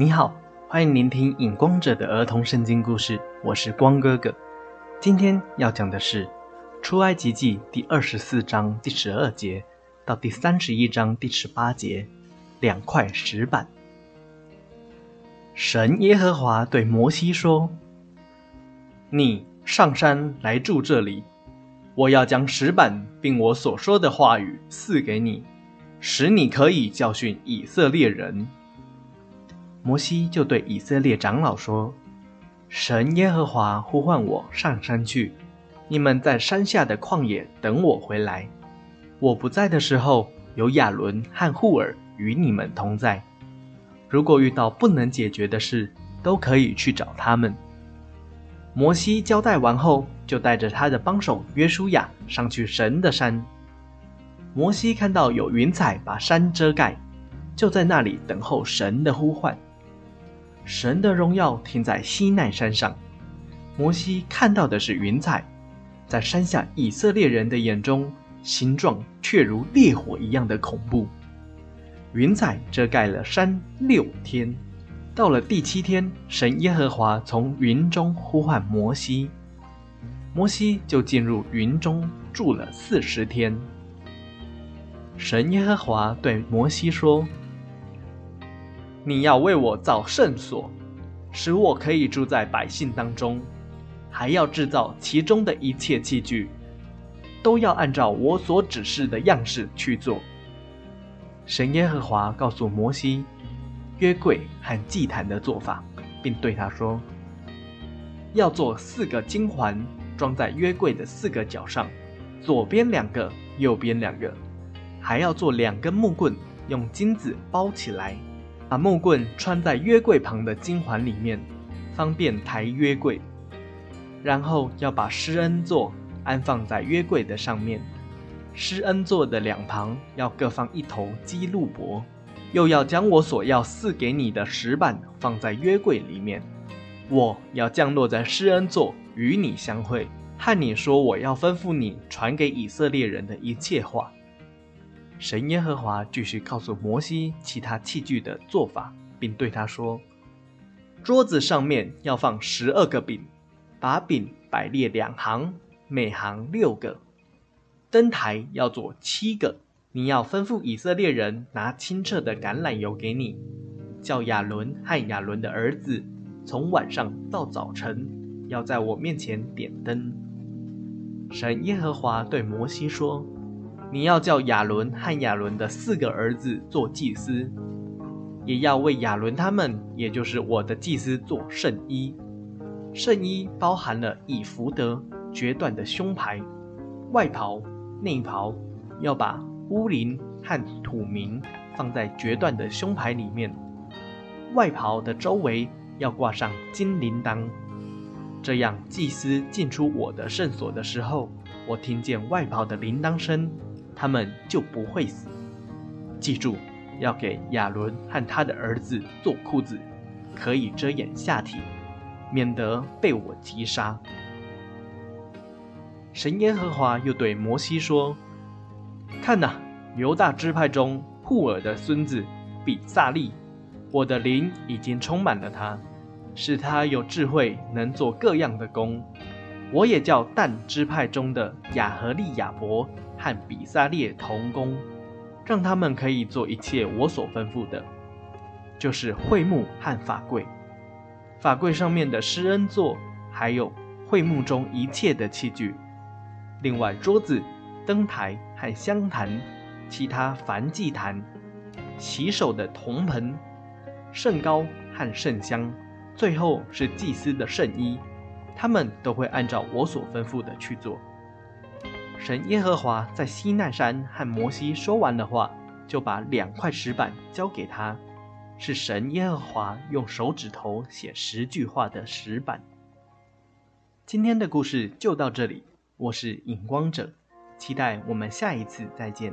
你好，欢迎聆听影光者的儿童圣经故事，我是光哥哥。今天要讲的是出埃及记第二十四章第十二节到第三十一章第十八节两块石板。神耶和华对摩西说：“你上山来住这里，我要将石板并我所说的话语赐给你，使你可以教训以色列人。”摩西就对以色列长老说：“神耶和华呼唤我上山去，你们在山下的旷野等我回来。我不在的时候，有亚伦和户尔与你们同在。如果遇到不能解决的事，都可以去找他们。”摩西交代完后，就带着他的帮手约书亚上去神的山。摩西看到有云彩把山遮盖，就在那里等候神的呼唤。神的荣耀停在西奈山上，摩西看到的是云彩，在山下以色列人的眼中，形状却如烈火一样的恐怖。云彩遮盖了山六天，到了第七天，神耶和华从云中呼唤摩西，摩西就进入云中住了四十天。神耶和华对摩西说。你要为我造圣所，使我可以住在百姓当中，还要制造其中的一切器具，都要按照我所指示的样式去做。神耶和华告诉摩西约柜和祭坛的做法，并对他说：要做四个金环，装在约柜的四个角上，左边两个，右边两个，还要做两根木棍，用金子包起来。把木棍穿在约柜旁的金环里面，方便抬约柜。然后要把施恩座安放在约柜的上面，施恩座的两旁要各放一头基路伯。又要将我所要赐给你的石板放在约柜里面。我要降落在施恩座，与你相会，和你说我要吩咐你传给以色列人的一切话。神耶和华继续告诉摩西其他器具的做法，并对他说：“桌子上面要放十二个饼，把饼摆列两行，每行六个。灯台要做七个。你要吩咐以色列人拿清澈的橄榄油给你，叫亚伦和亚伦的儿子从晚上到早晨要在我面前点灯。”神耶和华对摩西说。你要叫亚伦和亚伦的四个儿子做祭司，也要为亚伦他们，也就是我的祭司做圣衣。圣衣包含了以福德决断的胸牌、外袍、内袍，要把乌林和土明放在决断的胸牌里面。外袍的周围要挂上金铃铛，这样祭司进出我的圣所的时候，我听见外袍的铃铛声。他们就不会死。记住，要给亚伦和他的儿子做裤子，可以遮掩下体，免得被我击杀。神耶和华又对摩西说：“看呐，犹大支派中户尔的孙子比萨利，我的灵已经充满了他，使他有智慧，能做各样的工。我也叫但支派中的亚和利亚伯。”和比萨列同工，让他们可以做一切我所吩咐的，就是会幕和法柜，法柜上面的施恩座，还有会幕中一切的器具，另外桌子、灯台和香坛，其他凡祭坛、洗手的铜盆、圣膏和圣香，最后是祭司的圣衣，他们都会按照我所吩咐的去做。神耶和华在西奈山和摩西说完的话，就把两块石板交给他，是神耶和华用手指头写十句话的石板。今天的故事就到这里，我是影光者，期待我们下一次再见。